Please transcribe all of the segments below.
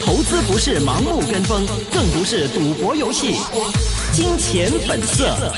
投资不是盲目跟风，更不是赌博游戏。金钱本色。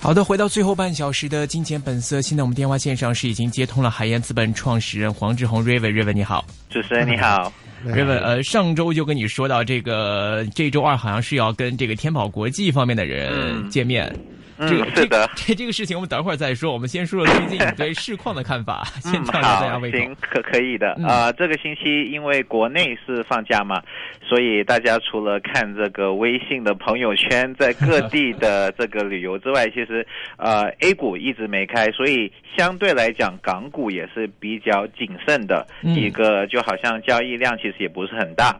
好的，回到最后半小时的金钱本色。现在我们电话线上是已经接通了海燕资本创始人黄志宏 Raven，Raven 你好，主持人你好。Raven，呃，上周就跟你说到这个，这周二好像是要跟这个天宝国际方面的人见面。这个是的，这这个事情我们等会儿再说。我们先说说最近你对市况的看法。先嗯，好，行，可可以的。啊，这个星期因为国内是放假嘛，所以大家除了看这个微信的朋友圈，在各 地的这个旅游之外，其实呃，A 股一直没开，所以相对来讲，港股也是比较谨慎的一个，就好像交易量其实也不是很大。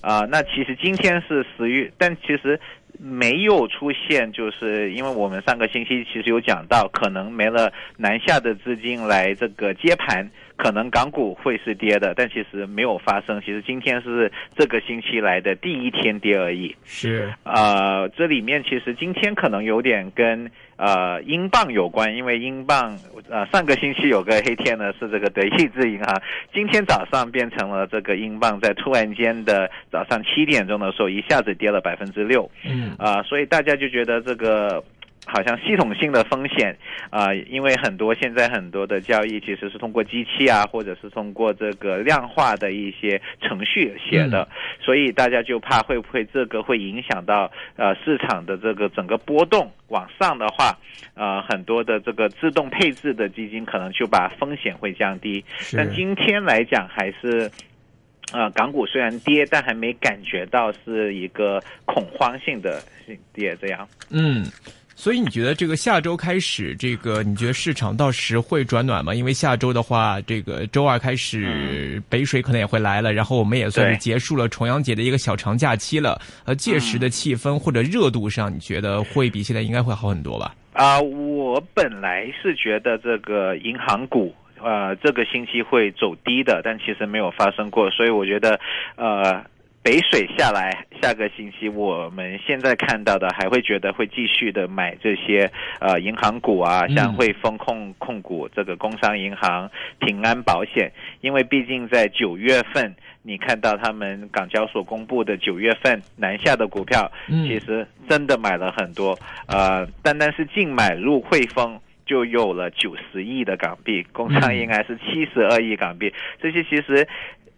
啊，那其实今天是十月，但其实。没有出现，就是因为我们上个星期其实有讲到，可能没了南下的资金来这个接盘，可能港股会是跌的，但其实没有发生。其实今天是这个星期来的第一天跌而已。是，呃，这里面其实今天可能有点跟。呃，英镑有关，因为英镑呃上个星期有个黑天呢，是这个德意志银行，今天早上变成了这个英镑在突然间的早上七点钟的时候一下子跌了百分之六，嗯，啊，所以大家就觉得这个。好像系统性的风险啊，因为很多现在很多的交易其实是通过机器啊，或者是通过这个量化的一些程序写的，所以大家就怕会不会这个会影响到呃市场的这个整个波动往上的话，呃很多的这个自动配置的基金可能就把风险会降低。但今天来讲还是，呃港股虽然跌，但还没感觉到是一个恐慌性的跌这样。嗯。所以你觉得这个下周开始，这个你觉得市场到时会转暖吗？因为下周的话，这个周二开始北水可能也会来了，然后我们也算是结束了重阳节的一个小长假期了。呃，届时的气氛或者热度上，你觉得会比现在应该会好很多吧？啊，我本来是觉得这个银行股，呃，这个星期会走低的，但其实没有发生过，所以我觉得，呃。北水下来，下个星期我们现在看到的还会觉得会继续的买这些呃银行股啊，像汇丰控控股、这个工商银行、平安保险，因为毕竟在九月份，你看到他们港交所公布的九月份南下的股票，其实真的买了很多，呃，单单是净买入汇丰就有了九十亿的港币，工商应该是七十二亿港币，这些其实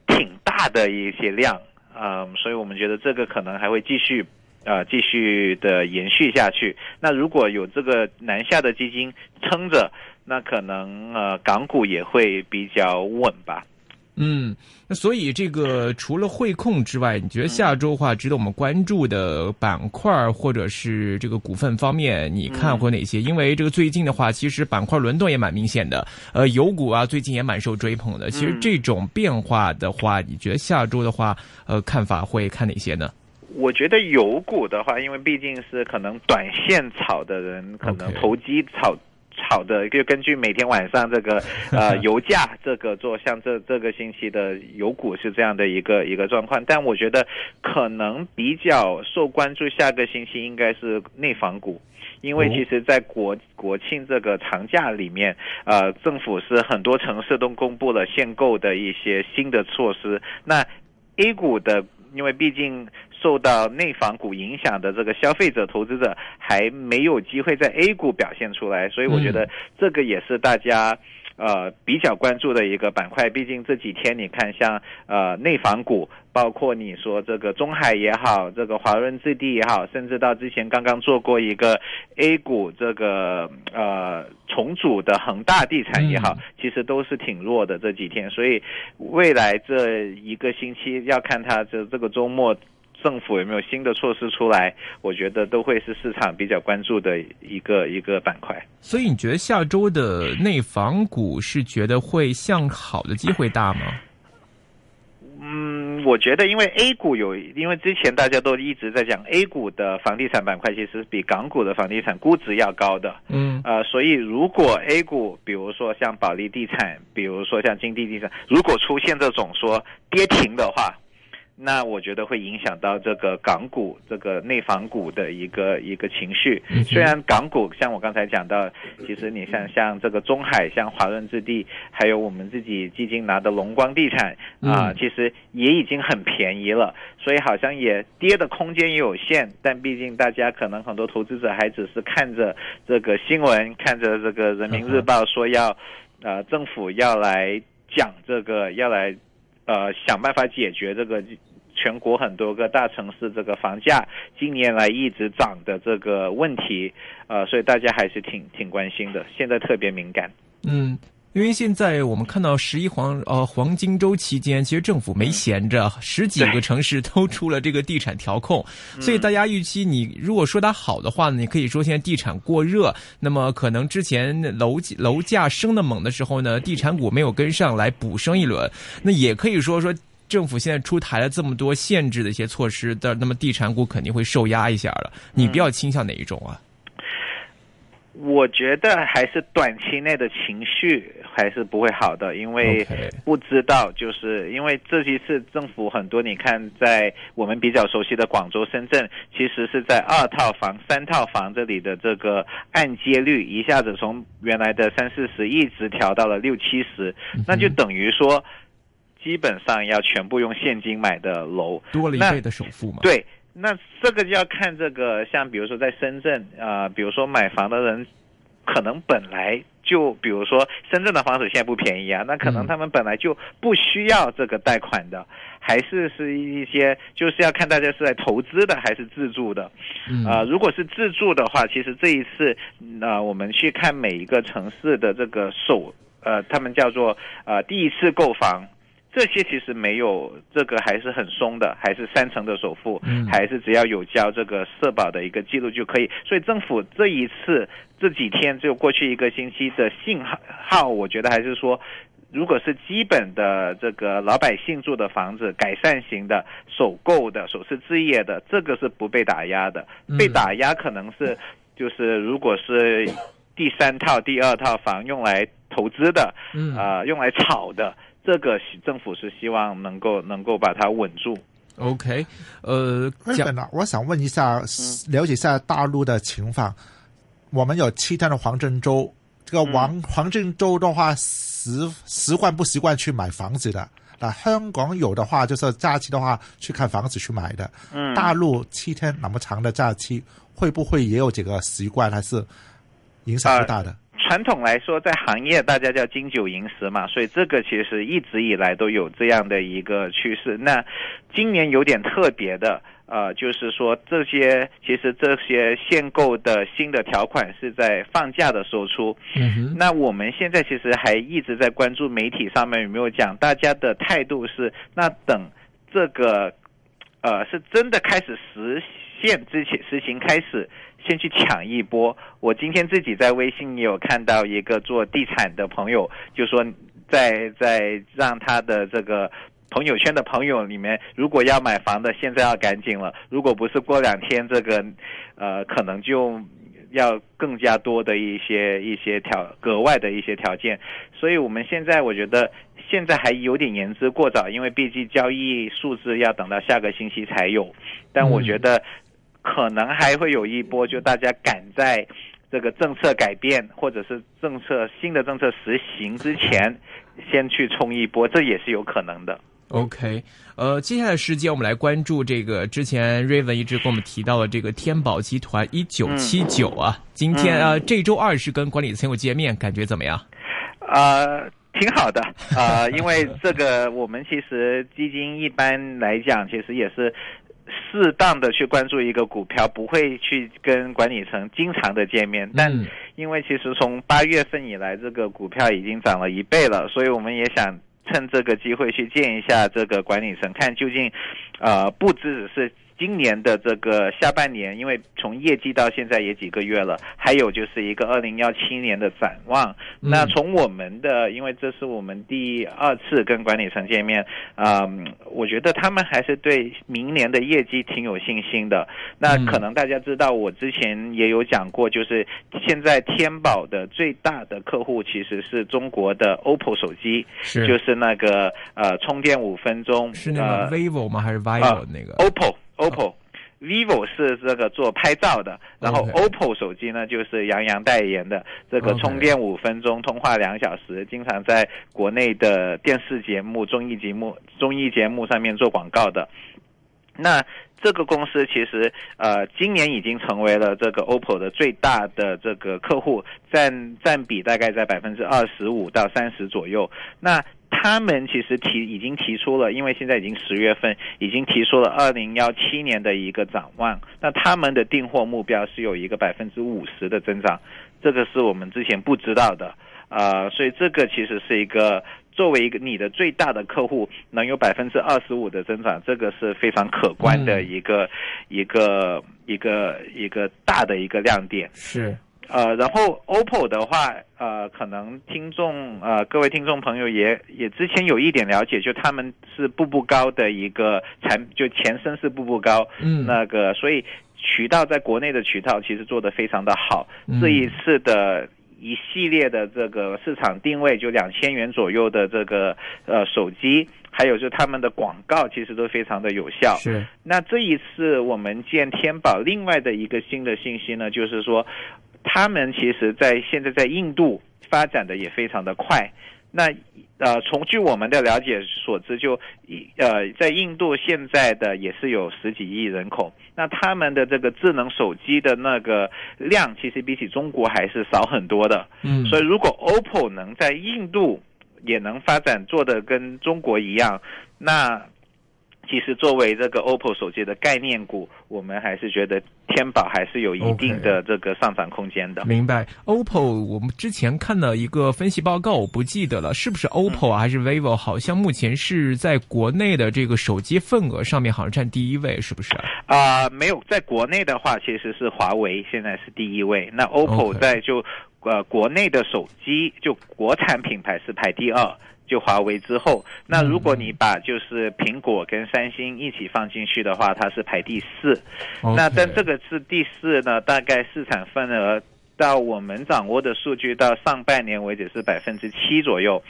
挺大的一些量。嗯，所以我们觉得这个可能还会继续，呃，继续的延续下去。那如果有这个南下的基金撑着，那可能呃港股也会比较稳吧。嗯，那所以这个除了汇控之外，你觉得下周话值得我们关注的板块或者是这个股份方面，你看过哪些？因为这个最近的话，其实板块轮动也蛮明显的。呃，油股啊，最近也蛮受追捧的。其实这种变化的话，你觉得下周的话，呃，看法会看哪些呢？我觉得油股的话，因为毕竟是可能短线炒的人，可能投机炒。好的，就根据每天晚上这个 呃油价这个做，像这这个星期的油股是这样的一个一个状况，但我觉得可能比较受关注，下个星期应该是内房股，因为其实，在国国庆这个长假里面，呃，政府是很多城市都公布了限购的一些新的措施，那 A 股的，因为毕竟。受到内房股影响的这个消费者投资者还没有机会在 A 股表现出来，所以我觉得这个也是大家呃比较关注的一个板块。毕竟这几天你看，像呃内房股，包括你说这个中海也好，这个华润置地也好，甚至到之前刚刚做过一个 A 股这个呃重组的恒大地产也好，其实都是挺弱的这几天。所以未来这一个星期要看它这这个周末。政府有没有新的措施出来？我觉得都会是市场比较关注的一个一个板块。所以你觉得下周的内房股是觉得会向好的机会大吗？嗯，我觉得因为 A 股有，因为之前大家都一直在讲 A 股的房地产板块其实比港股的房地产估值要高的。嗯，呃，所以如果 A 股，比如说像保利地产，比如说像金地地产，如果出现这种说跌停的话。那我觉得会影响到这个港股这个内房股的一个一个情绪。虽然港股像我刚才讲到，其实你像像这个中海、像华润置地，还有我们自己基金拿的龙光地产啊，其实也已经很便宜了，所以好像也跌的空间也有限。但毕竟大家可能很多投资者还只是看着这个新闻，看着这个人民日报说要，呃，政府要来讲这个，要来呃想办法解决这个。全国很多个大城市这个房价近年来一直涨的这个问题，呃，所以大家还是挺挺关心的。现在特别敏感。嗯，因为现在我们看到十一黄呃黄金周期间，其实政府没闲着，十几个城市都出了这个地产调控，所以大家预期你如果说它好的话呢，你可以说现在地产过热，那么可能之前楼楼价升的猛的时候呢，地产股没有跟上来补升一轮，那也可以说说。政府现在出台了这么多限制的一些措施的，那么地产股肯定会受压一下了。你比较倾向哪一种啊？我觉得还是短期内的情绪还是不会好的，因为不知道，就是因为这一次政府很多，你看在我们比较熟悉的广州、深圳，其实是在二套房、三套房这里的这个按揭率一下子从原来的三四十一直调到了六七十，那就等于说。基本上要全部用现金买的楼，多了一倍的首付嘛？对，那这个就要看这个，像比如说在深圳啊，比如说买房的人，可能本来就，比如说深圳的房子现在不便宜啊，那可能他们本来就不需要这个贷款的，还是是一些，就是要看大家是在投资的还是自住的。啊，如果是自住的话，其实这一次，那我们去看每一个城市的这个首，呃，他们叫做呃第一次购房。这些其实没有这个还是很松的，还是三成的首付，还是只要有交这个社保的一个记录就可以。所以政府这一次这几天就过去一个星期的信号，我觉得还是说，如果是基本的这个老百姓住的房子，改善型的、首购的、首次置业的，这个是不被打压的。被打压可能是就是如果是第三套、第二套房用来投资的，啊，用来炒的。这个政府是希望能够能够把它稳住。OK，呃，日本呢，我想问一下，了解一下大陆的情况。我们有七天的黄金周，这个黄黄金周的话，习习惯不习惯去买房子的？那香港有的话，就是假期的话去看房子去买的。嗯，大陆七天那么长的假期，会不会也有这个习惯，还是影响不大的？传统来说，在行业大家叫金九银十嘛，所以这个其实一直以来都有这样的一个趋势。那今年有点特别的，呃，就是说这些其实这些限购的新的条款是在放假的时候出。嗯那我们现在其实还一直在关注媒体上面有没有讲，大家的态度是那等这个，呃，是真的开始实现之前实行开始。先去抢一波。我今天自己在微信也有看到一个做地产的朋友，就说在在让他的这个朋友圈的朋友里面，如果要买房的，现在要赶紧了。如果不是过两天，这个呃可能就要更加多的一些一些条格外的一些条件。所以我们现在我觉得现在还有点言之过早，因为毕竟交易数字要等到下个星期才有。但我觉得。可能还会有一波，就大家赶在这个政策改变或者是政策新的政策实行之前，先去冲一波，这也是有可能的。OK，呃，接下来时间我们来关注这个之前 Raven 一直跟我们提到的这个天宝集团一九七九啊，今天啊这周二是跟管理层有见面，感觉怎么样？呃，挺好的啊，因为这个我们其实基金一般来讲，其实也是。适当的去关注一个股票，不会去跟管理层经常的见面。但因为其实从八月份以来，这个股票已经涨了一倍了，所以我们也想趁这个机会去见一下这个管理层，看究竟，呃，不只只是今年的这个下半年，因为从业绩到现在也几个月了，还有就是一个二零幺七年的展望。那从我们的，因为这是我们第二次跟管理层见面，啊，我觉得他们还是对明年的业绩挺有信心的。那可能大家知道，我之前也有讲过，就是现在天宝的最大的客户其实是中国的 OPPO 手机，是就是那个呃充电五分钟，是那个 vivo 吗？还是 vivo 那个 OPPO OPPO。vivo 是这个做拍照的，然后 OPPO 手机呢就是杨洋代言的，这个充电五分钟，通话两小时，经常在国内的电视节目、综艺节目、综艺节目上面做广告的。那这个公司其实呃，今年已经成为了这个 OPPO 的最大的这个客户，占占比大概在百分之二十五到三十左右。那他们其实提已经提出了，因为现在已经十月份，已经提出了二零幺七年的一个展望。那他们的订货目标是有一个百分之五十的增长，这个是我们之前不知道的啊。所以这个其实是一个作为一个你的最大的客户能有百分之二十五的增长，这个是非常可观的一个一个一个一个大的一个亮点。是。呃，然后 OPPO 的话，呃，可能听众呃，各位听众朋友也也之前有一点了解，就他们是步步高的一个产，就前身是步步高，嗯，那个所以渠道在国内的渠道其实做得非常的好，这一次的一系列的这个市场定位就两千元左右的这个呃手机，还有就他们的广告其实都非常的有效，是。那这一次我们见天宝另外的一个新的信息呢，就是说。他们其实，在现在在印度发展的也非常的快。那呃，从据我们的了解所知，就呃，在印度现在的也是有十几亿人口。那他们的这个智能手机的那个量，其实比起中国还是少很多的。嗯，所以如果 OPPO 能在印度也能发展做的跟中国一样，那。其实作为这个 OPPO 手机的概念股，我们还是觉得天宝还是有一定的这个上涨空间的。明白，OPPO 我们之前看到一个分析报告，我不记得了，是不是 OPPO 还是 vivo？好像目前是在国内的这个手机份额上面好像占第一位，是不是？啊，没有，在国内的话，其实是华为现在是第一位，那 OPPO 在就呃国内的手机就国产品牌是排第二。就华为之后，那如果你把就是苹果跟三星一起放进去的话，它是排第四。那但这个是第四呢，大概市场份额到我们掌握的数据到上半年为止是百分之七左右。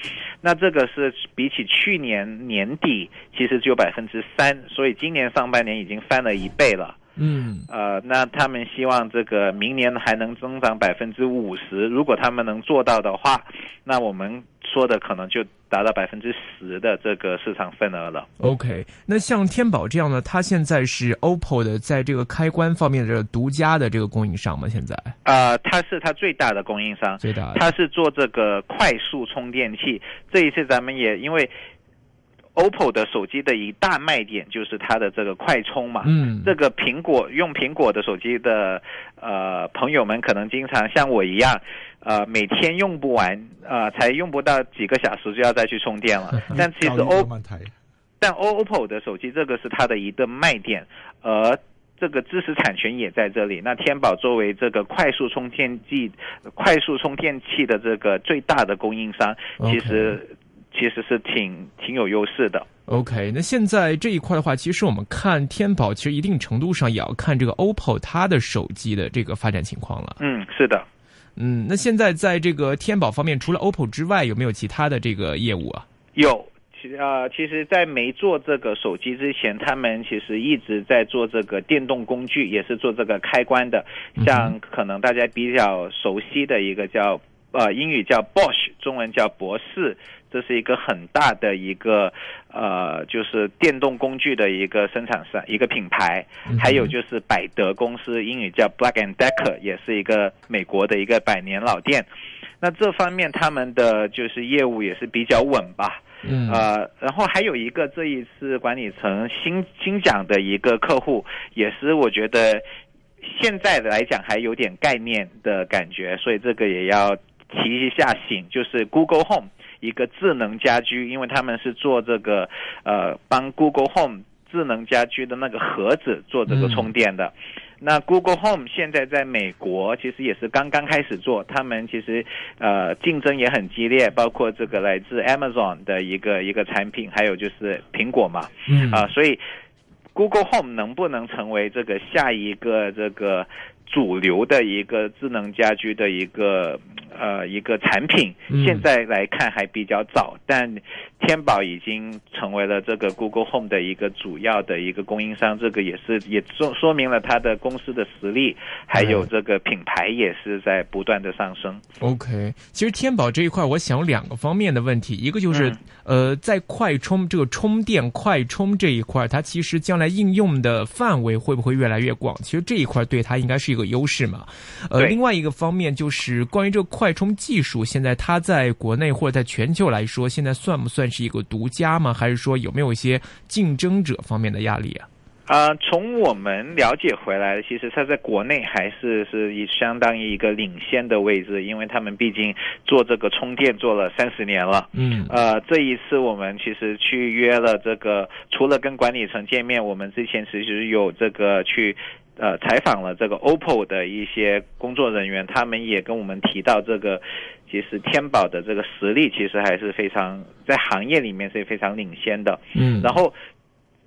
那这个是比起去年年底其实只有百分之三，所以今年上半年已经翻了一倍了。嗯，呃，那他们希望这个明年还能增长百分之五十。如果他们能做到的话，那我们说的可能就达到百分之十的这个市场份额了。OK，那像天宝这样呢，它现在是 OPPO 的在这个开关方面的独家的这个供应商吗？现在啊，它是它最大的供应商，最大，它是做这个快速充电器。这一次咱们也因为。OPPO 的手机的一大卖点就是它的这个快充嘛，嗯，这个苹果用苹果的手机的呃朋友们可能经常像我一样，呃每天用不完，呃才用不到几个小时就要再去充电了。但其实 O，但 OPPO 的手机这个是它的一个卖点，而这个知识产权也在这里。那天宝作为这个快速充电器、快速充电器的这个最大的供应商，其实。其实是挺挺有优势的。OK，那现在这一块的话，其实我们看天宝，其实一定程度上也要看这个 OPPO 它的手机的这个发展情况了。嗯，是的。嗯，那现在在这个天宝方面，除了 OPPO 之外，有没有其他的这个业务啊？有，其啊，其实，在没做这个手机之前，他们其实一直在做这个电动工具，也是做这个开关的。像可能大家比较熟悉的一个叫呃英语叫 Bosch，中文叫博士。这是一个很大的一个呃，就是电动工具的一个生产商，一个品牌。还有就是百德公司，英语叫 Black and Decker，也是一个美国的一个百年老店。那这方面他们的就是业务也是比较稳吧。嗯。呃，然后还有一个这一次管理层新新讲的一个客户，也是我觉得现在来讲还有点概念的感觉，所以这个也要提一下醒，就是 Google Home。一个智能家居，因为他们是做这个，呃，帮 Google Home 智能家居的那个盒子做这个充电的。那 Google Home 现在在美国其实也是刚刚开始做，他们其实呃竞争也很激烈，包括这个来自 Amazon 的一个一个产品，还有就是苹果嘛，啊，所以 Google Home 能不能成为这个下一个这个？主流的一个智能家居的一个呃一个产品，现在来看还比较早，但天宝已经成为了这个 Google Home 的一个主要的一个供应商，这个也是也说说明了它的公司的实力，还有这个品牌也是在不断的上升。OK，其实天宝这一块，我想两个方面的问题，一个就是呃，在快充这个充电快充这一块，它其实将来应用的范围会不会越来越广？其实这一块对它应该是一个。优势嘛，呃，另外一个方面就是关于这个快充技术，现在它在国内或者在全球来说，现在算不算是一个独家吗？还是说有没有一些竞争者方面的压力啊？啊，从我们了解回来，其实它在国内还是是以相当于一个领先的位置，因为他们毕竟做这个充电做了三十年了。嗯，呃，这一次我们其实去约了这个，除了跟管理层见面，我们之前其实有这个去。呃，采访了这个 OPPO 的一些工作人员，他们也跟我们提到，这个其实天宝的这个实力其实还是非常在行业里面是非常领先的。嗯，然后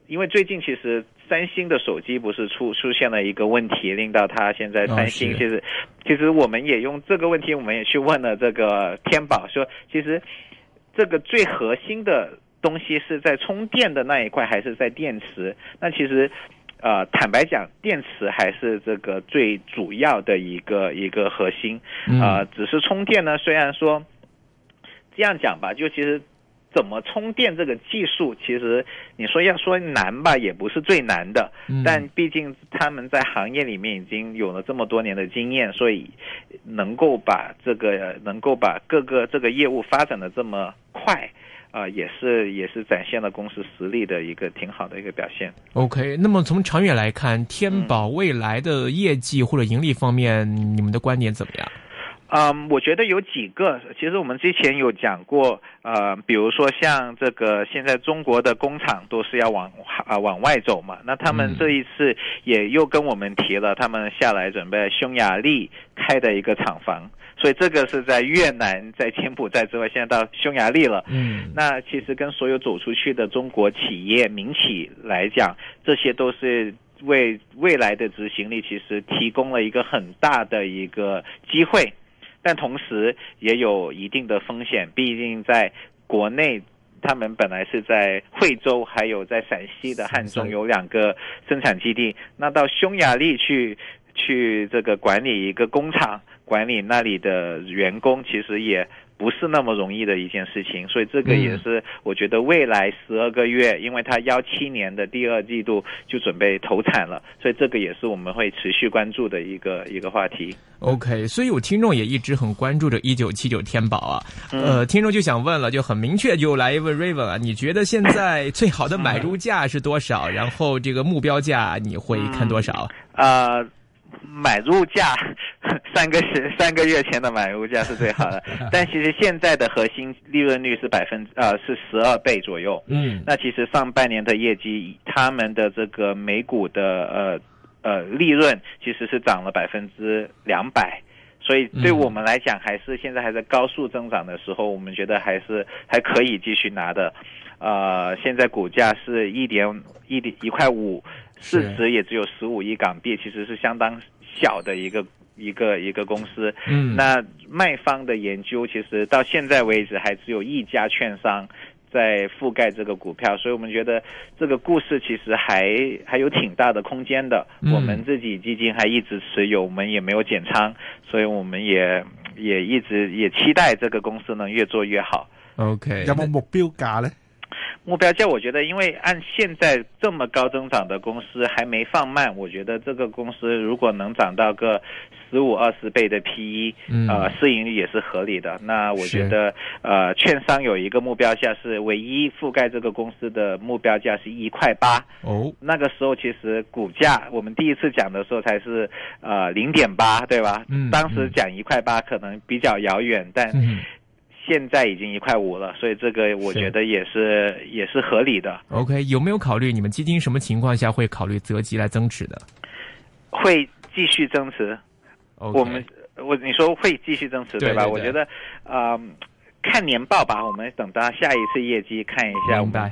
因为最近其实三星的手机不是出出现了一个问题，令到他现在三星其实其实我们也用这个问题，我们也去问了这个天宝，说其实这个最核心的东西是在充电的那一块，还是在电池？那其实。呃，坦白讲，电池还是这个最主要的一个一个核心。呃，只是充电呢，虽然说这样讲吧，就其实怎么充电这个技术，其实你说要说难吧，也不是最难的。但毕竟他们在行业里面已经有了这么多年的经验，所以能够把这个能够把各个这个业务发展的这么快。啊，也是也是展现了公司实力的一个挺好的一个表现。OK，那么从长远来看，天宝未来的业绩或者盈利方面，你们的观点怎么样？嗯，我觉得有几个，其实我们之前有讲过，呃，比如说像这个现在中国的工厂都是要往啊往外走嘛，那他们这一次也又跟我们提了，他们下来准备匈牙利开的一个厂房。所以这个是在越南、在柬埔寨之外，现在到匈牙利了。嗯，那其实跟所有走出去的中国企业、民企来讲，这些都是为未来的执行力其实提供了一个很大的一个机会，但同时也有一定的风险。毕竟在国内，他们本来是在惠州，还有在陕西的汉中有两个生产基地，那到匈牙利去去这个管理一个工厂。管理那里的员工其实也不是那么容易的一件事情，所以这个也是我觉得未来十二个月，因为它幺七年的第二季度就准备投产了，所以这个也是我们会持续关注的一个一个话题。OK，所以有听众也一直很关注着一九七九天宝啊，呃，听众就想问了，就很明确就来问 Raven 啊，你觉得现在最好的买入价是多少？然后这个目标价你会看多少？啊。买入价 三个是三个月前的买入价是最好的，但其实现在的核心利润率是百分呃是十二倍左右。嗯，那其实上半年的业绩，他们的这个每股的呃呃利润其实是涨了百分之两百，所以对我们来讲，还是现在还在高速增长的时候，我们觉得还是还可以继续拿的。呃，现在股价是一点一点一块五。市值也只有十五亿港币，其实是相当小的一个一个一个公司。嗯，那卖方的研究其实到现在为止还只有一家券商在覆盖这个股票，所以我们觉得这个故事其实还还有挺大的空间的。我们自己基金还一直持有，我们也没有减仓，所以我们也也一直也期待这个公司能越做越好。OK，有冇目标价呢？目标价，我觉得，因为按现在这么高增长的公司还没放慢，我觉得这个公司如果能涨到个十五二十倍的 PE，呃，市盈率也是合理的。那我觉得，呃，券商有一个目标价是唯一覆盖这个公司的目标价是一块八。哦，那个时候其实股价我们第一次讲的时候才是呃零点八，对吧？嗯，当时讲一块八可能比较遥远，但。现在已经一块五了，所以这个我觉得也是也是合理的。OK，有没有考虑你们基金什么情况下会考虑择机来增持的会继续增持。我们我你说会继续增持吧？对对对我觉得，呃，看年报吧，我们等到下一次业绩看一下，我们。